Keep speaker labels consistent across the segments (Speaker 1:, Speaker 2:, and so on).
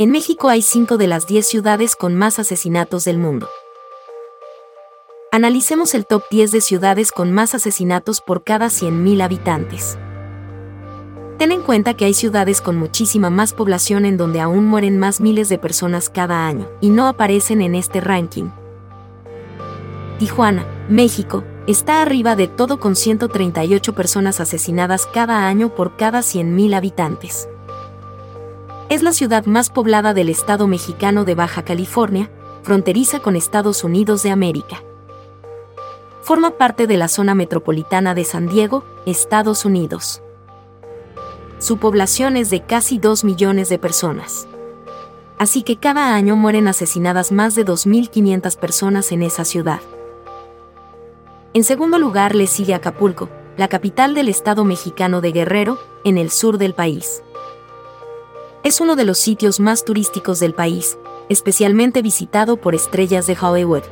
Speaker 1: En México hay 5 de las 10 ciudades con más asesinatos del mundo. Analicemos el top 10 de ciudades con más asesinatos por cada 100.000 habitantes. Ten en cuenta que hay ciudades con muchísima más población en donde aún mueren más miles de personas cada año, y no aparecen en este ranking. Tijuana, México, está arriba de todo con 138 personas asesinadas cada año por cada 100.000 habitantes. Es la ciudad más poblada del estado mexicano de Baja California, fronteriza con Estados Unidos de América. Forma parte de la zona metropolitana de San Diego, Estados Unidos. Su población es de casi 2 millones de personas. Así que cada año mueren asesinadas más de 2.500 personas en esa ciudad. En segundo lugar le sigue Acapulco, la capital del estado mexicano de Guerrero, en el sur del país. Es uno de los sitios más turísticos del país, especialmente visitado por estrellas de Hollywood.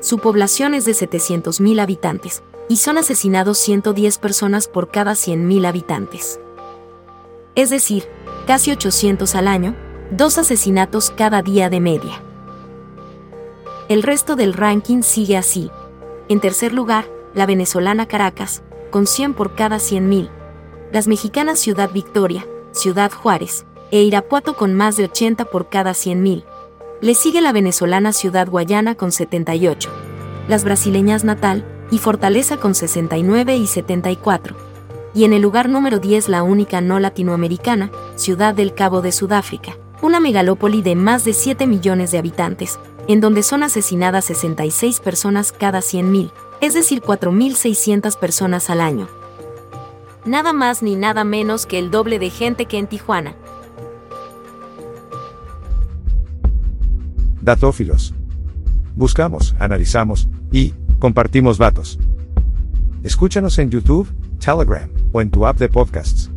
Speaker 1: Su población es de 700.000 habitantes, y son asesinados 110 personas por cada 100.000 habitantes. Es decir, casi 800 al año, dos asesinatos cada día de media. El resto del ranking sigue así. En tercer lugar, la venezolana Caracas, con 100 por cada 100.000. Las mexicanas Ciudad Victoria, Ciudad Juárez, e Irapuato con más de 80 por cada 100.000. Le sigue la venezolana Ciudad Guayana con 78. Las brasileñas Natal, y Fortaleza con 69 y 74. Y en el lugar número 10 la única no latinoamericana, Ciudad del Cabo de Sudáfrica, una megalópoli de más de 7 millones de habitantes, en donde son asesinadas 66 personas cada 100.000, es decir, 4.600 personas al año. Nada más ni nada menos que el doble de gente que en Tijuana.
Speaker 2: Datófilos. Buscamos, analizamos y compartimos datos. Escúchanos en YouTube, Telegram o en tu app de podcasts.